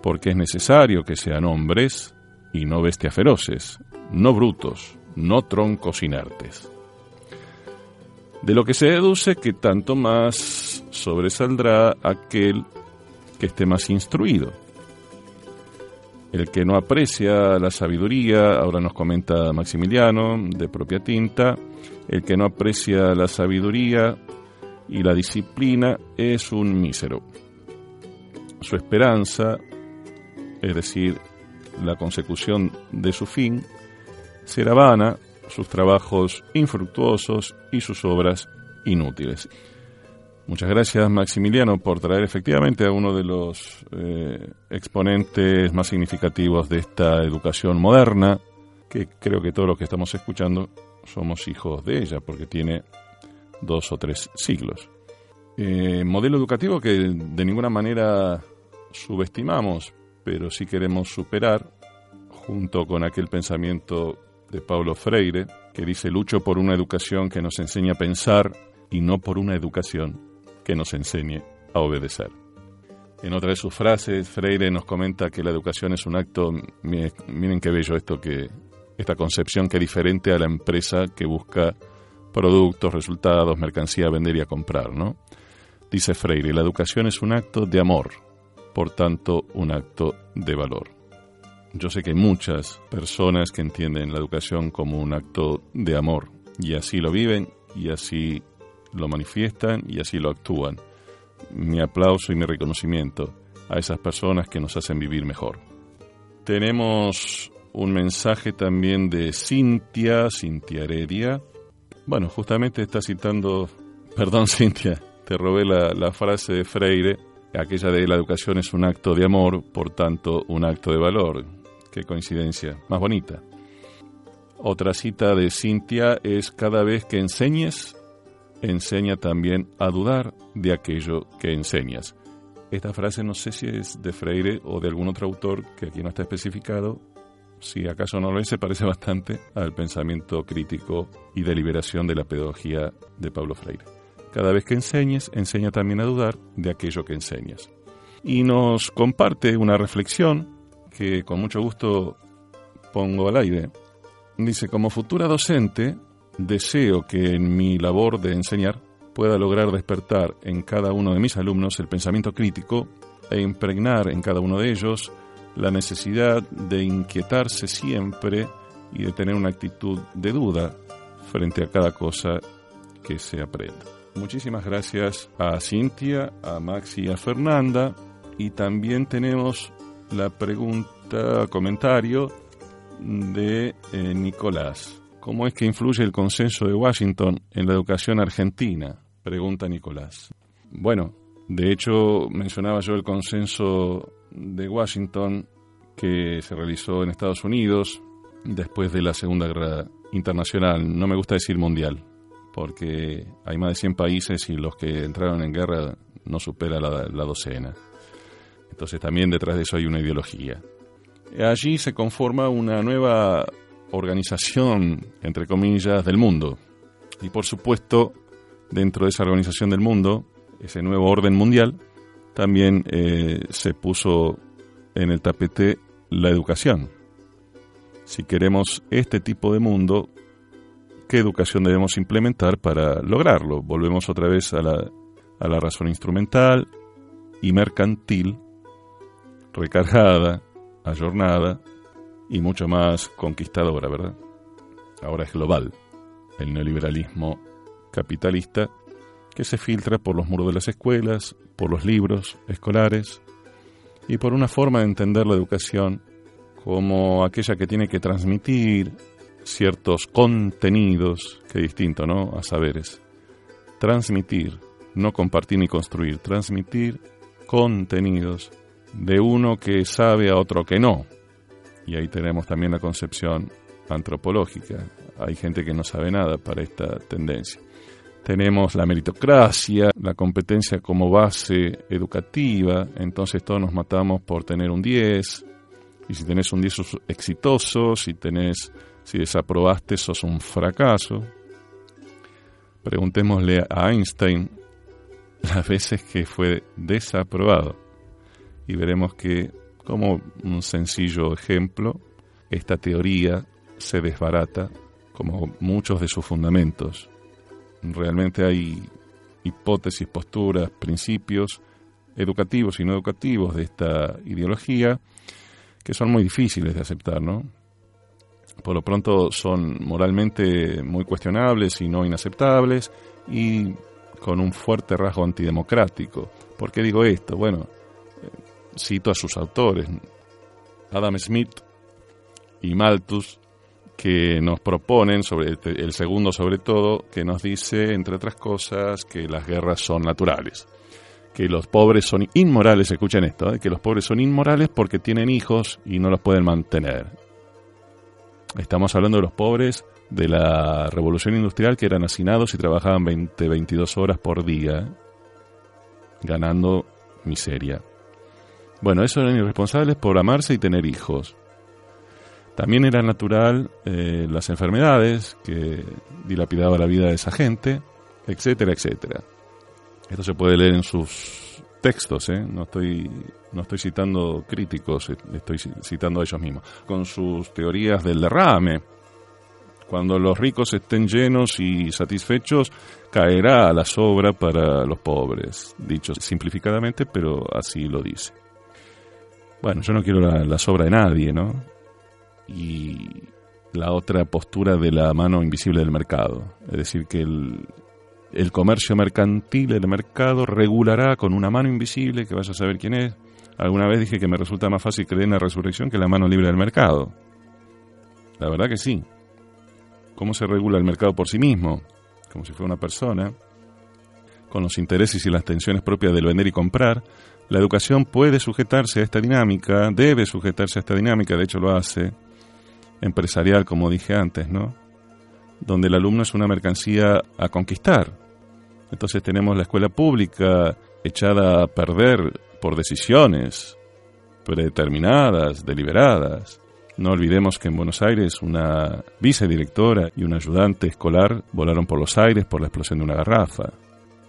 porque es necesario que sean hombres y no bestias feroces, no brutos, no troncos inertes. De lo que se deduce que tanto más sobresaldrá aquel que esté más instruido, el que no aprecia la sabiduría, ahora nos comenta Maximiliano, de propia tinta, el que no aprecia la sabiduría y la disciplina es un mísero. Su esperanza, es decir, la consecución de su fin, será vana, sus trabajos infructuosos y sus obras inútiles. Muchas gracias Maximiliano por traer efectivamente a uno de los eh, exponentes más significativos de esta educación moderna, que creo que todos los que estamos escuchando somos hijos de ella, porque tiene dos o tres siglos. Eh, modelo educativo que de ninguna manera subestimamos, pero sí queremos superar, junto con aquel pensamiento de Paulo Freire, que dice lucho por una educación que nos enseña a pensar y no por una educación que nos enseñe a obedecer. En otra de sus frases, Freire nos comenta que la educación es un acto, miren qué bello esto que esta concepción que es diferente a la empresa que busca productos, resultados, mercancía a vender y a comprar, ¿no? Dice Freire, la educación es un acto de amor, por tanto, un acto de valor. Yo sé que hay muchas personas que entienden la educación como un acto de amor y así lo viven y así lo manifiestan y así lo actúan. Mi aplauso y mi reconocimiento a esas personas que nos hacen vivir mejor. Tenemos un mensaje también de Cintia, Cintia Heredia. Bueno, justamente está citando, perdón Cintia, te robé la, la frase de Freire, aquella de la educación es un acto de amor, por tanto un acto de valor. Qué coincidencia, más bonita. Otra cita de Cintia es cada vez que enseñes, enseña también a dudar de aquello que enseñas. Esta frase no sé si es de Freire o de algún otro autor que aquí no está especificado. Si acaso no lo es, se parece bastante al pensamiento crítico y de liberación de la pedagogía de Pablo Freire. Cada vez que enseñes, enseña también a dudar de aquello que enseñas. Y nos comparte una reflexión que con mucho gusto pongo al aire. Dice, como futura docente, deseo que en mi labor de enseñar pueda lograr despertar en cada uno de mis alumnos el pensamiento crítico e impregnar en cada uno de ellos la necesidad de inquietarse siempre y de tener una actitud de duda frente a cada cosa que se aprenda. Muchísimas gracias a Cintia, a Maxi y a Fernanda. Y también tenemos la pregunta, comentario de eh, Nicolás. ¿Cómo es que influye el consenso de Washington en la educación argentina? Pregunta Nicolás. Bueno, de hecho mencionaba yo el consenso de Washington que se realizó en Estados Unidos después de la Segunda Guerra Internacional. No me gusta decir mundial, porque hay más de 100 países y los que entraron en guerra no supera la, la docena. Entonces también detrás de eso hay una ideología. Allí se conforma una nueva organización, entre comillas, del mundo. Y por supuesto, dentro de esa organización del mundo, ese nuevo orden mundial, también eh, se puso en el tapete la educación. Si queremos este tipo de mundo, ¿qué educación debemos implementar para lograrlo? Volvemos otra vez a la, a la razón instrumental y mercantil, recargada, ayornada y mucho más conquistadora, ¿verdad? Ahora es global, el neoliberalismo capitalista que se filtra por los muros de las escuelas, por los libros escolares y por una forma de entender la educación como aquella que tiene que transmitir ciertos contenidos, que distinto, ¿no? A saberes. Transmitir, no compartir ni construir, transmitir contenidos de uno que sabe a otro que no. Y ahí tenemos también la concepción antropológica. Hay gente que no sabe nada para esta tendencia. Tenemos la meritocracia, la competencia como base educativa, entonces todos nos matamos por tener un 10, y si tenés un 10 sos exitoso, si tenés si desaprobaste sos un fracaso. Preguntémosle a Einstein las veces que fue desaprobado y veremos que, como un sencillo ejemplo, esta teoría se desbarata como muchos de sus fundamentos. Realmente hay hipótesis, posturas, principios educativos y no educativos de esta ideología que son muy difíciles de aceptar, ¿no? Por lo pronto son moralmente muy cuestionables y no inaceptables y con un fuerte rasgo antidemocrático. ¿Por qué digo esto? Bueno, cito a sus autores, Adam Smith y Malthus, que nos proponen, sobre el segundo sobre todo, que nos dice, entre otras cosas, que las guerras son naturales, que los pobres son inmorales, escuchen esto, ¿eh? que los pobres son inmorales porque tienen hijos y no los pueden mantener. Estamos hablando de los pobres de la revolución industrial que eran hacinados y trabajaban 20, 22 horas por día, ganando miseria. Bueno, esos eran irresponsables por amarse y tener hijos. También era natural eh, las enfermedades que dilapidaba la vida de esa gente, etcétera, etcétera. Esto se puede leer en sus textos, ¿eh? no, estoy, no estoy citando críticos, eh, estoy citando a ellos mismos, con sus teorías del derrame. Cuando los ricos estén llenos y satisfechos, caerá a la sobra para los pobres, dicho simplificadamente, pero así lo dice. Bueno, yo no quiero la, sobra de nadie, ¿no? Y la otra postura de la mano invisible del mercado. Es decir, que el, el comercio mercantil, del mercado, regulará con una mano invisible, que vaya a saber quién es. Alguna vez dije que me resulta más fácil creer en la resurrección que la mano libre del mercado. la verdad que sí. ¿Cómo se regula el mercado por sí mismo? Como si fuera una persona, con los intereses y las tensiones propias del vender y comprar. La educación puede sujetarse a esta dinámica, debe sujetarse a esta dinámica, de hecho lo hace, empresarial, como dije antes, ¿no? Donde el alumno es una mercancía a conquistar. Entonces tenemos la escuela pública echada a perder por decisiones predeterminadas, deliberadas. No olvidemos que en Buenos Aires una vicedirectora y un ayudante escolar volaron por los aires por la explosión de una garrafa,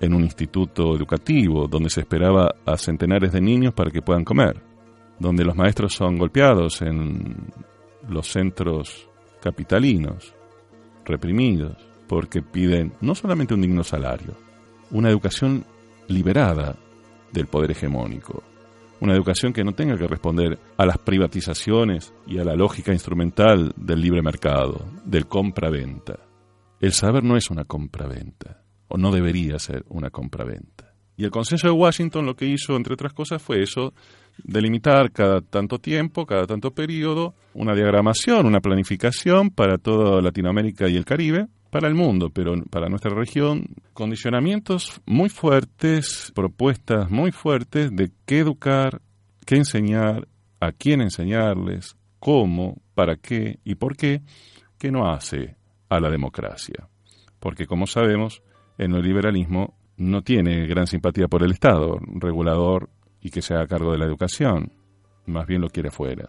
en un instituto educativo donde se esperaba a centenares de niños para que puedan comer, donde los maestros son golpeados en los centros capitalinos, reprimidos, porque piden no solamente un digno salario, una educación liberada del poder hegemónico, una educación que no tenga que responder a las privatizaciones y a la lógica instrumental del libre mercado, del compra-venta. El saber no es una compra-venta, o no debería ser una compra-venta. Y el Consenso de Washington lo que hizo, entre otras cosas, fue eso, delimitar cada tanto tiempo, cada tanto periodo, una diagramación, una planificación para toda Latinoamérica y el Caribe, para el mundo, pero para nuestra región, condicionamientos muy fuertes, propuestas muy fuertes de qué educar, qué enseñar, a quién enseñarles, cómo, para qué y por qué, que no hace a la democracia. Porque como sabemos, el neoliberalismo no tiene gran simpatía por el Estado, regulador y que se haga cargo de la educación, más bien lo quiere fuera.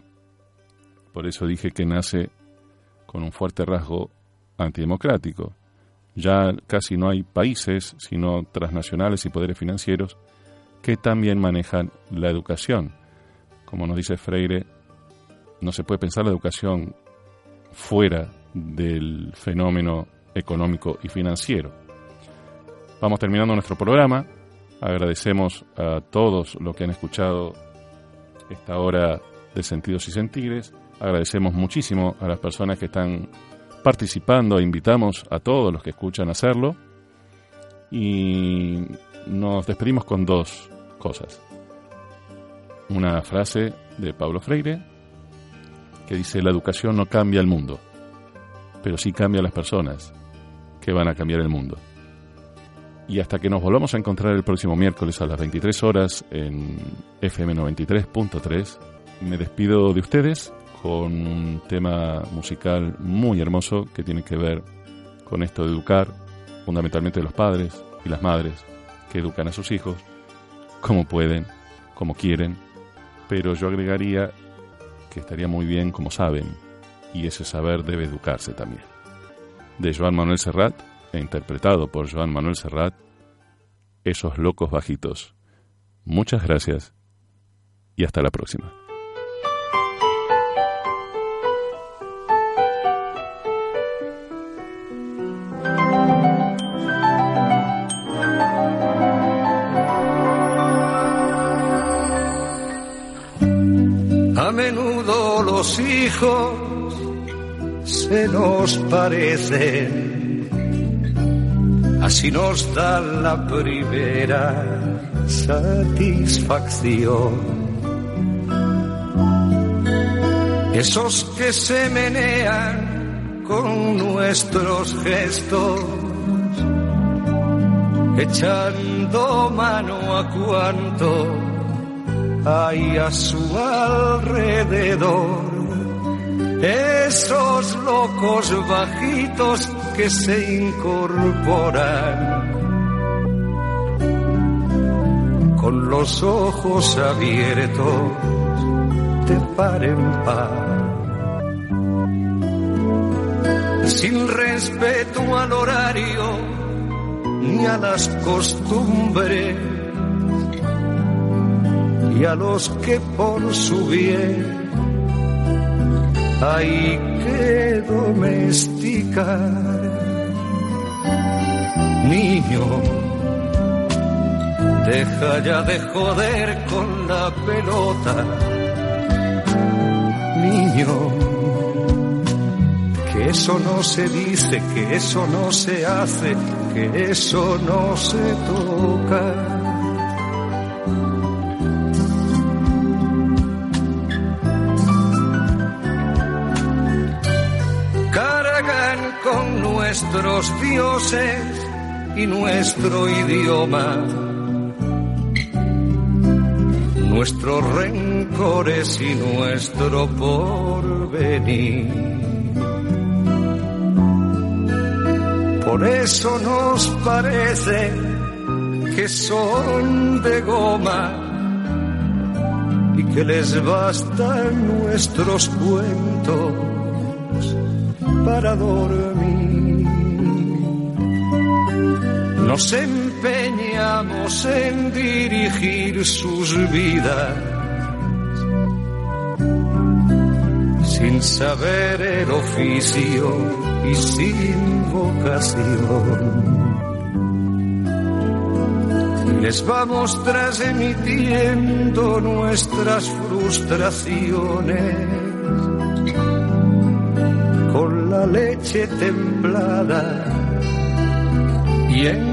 Por eso dije que nace con un fuerte rasgo antidemocrático. Ya casi no hay países, sino transnacionales y poderes financieros, que también manejan la educación. Como nos dice Freire, no se puede pensar la educación fuera del fenómeno económico y financiero. Vamos terminando nuestro programa. Agradecemos a todos los que han escuchado esta hora de Sentidos y Sentires. Agradecemos muchísimo a las personas que están participando. Invitamos a todos los que escuchan a hacerlo. Y nos despedimos con dos cosas. Una frase de Pablo Freire que dice, la educación no cambia el mundo, pero sí cambia las personas que van a cambiar el mundo. Y hasta que nos volvamos a encontrar el próximo miércoles a las 23 horas en FM 93.3, me despido de ustedes con un tema musical muy hermoso que tiene que ver con esto de educar, fundamentalmente los padres y las madres que educan a sus hijos como pueden, como quieren, pero yo agregaría que estaría muy bien como saben, y ese saber debe educarse también. De Joan Manuel Serrat, e interpretado por Joan Manuel Serrat, Esos locos bajitos. Muchas gracias y hasta la próxima. Hijos se nos parecen, así nos da la primera satisfacción. Esos que se menean con nuestros gestos, echando mano a cuanto hay a su alrededor esos locos bajitos que se incorporan con los ojos abiertos de par en par. Sin respeto al horario ni a las costumbres y a los que por su bien hay que domesticar. Niño, deja ya de joder con la pelota. Niño, que eso no se dice, que eso no se hace, que eso no se toca. Nuestros dioses y nuestro idioma, nuestros rencores y nuestro porvenir. Por eso nos parece que son de goma y que les bastan nuestros cuentos para dormir. Nos empeñamos en dirigir sus vidas. Sin saber el oficio y sin vocación. Les vamos transmitiendo nuestras frustraciones. Con la leche templada y en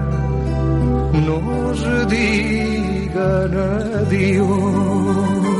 nos digan adiós.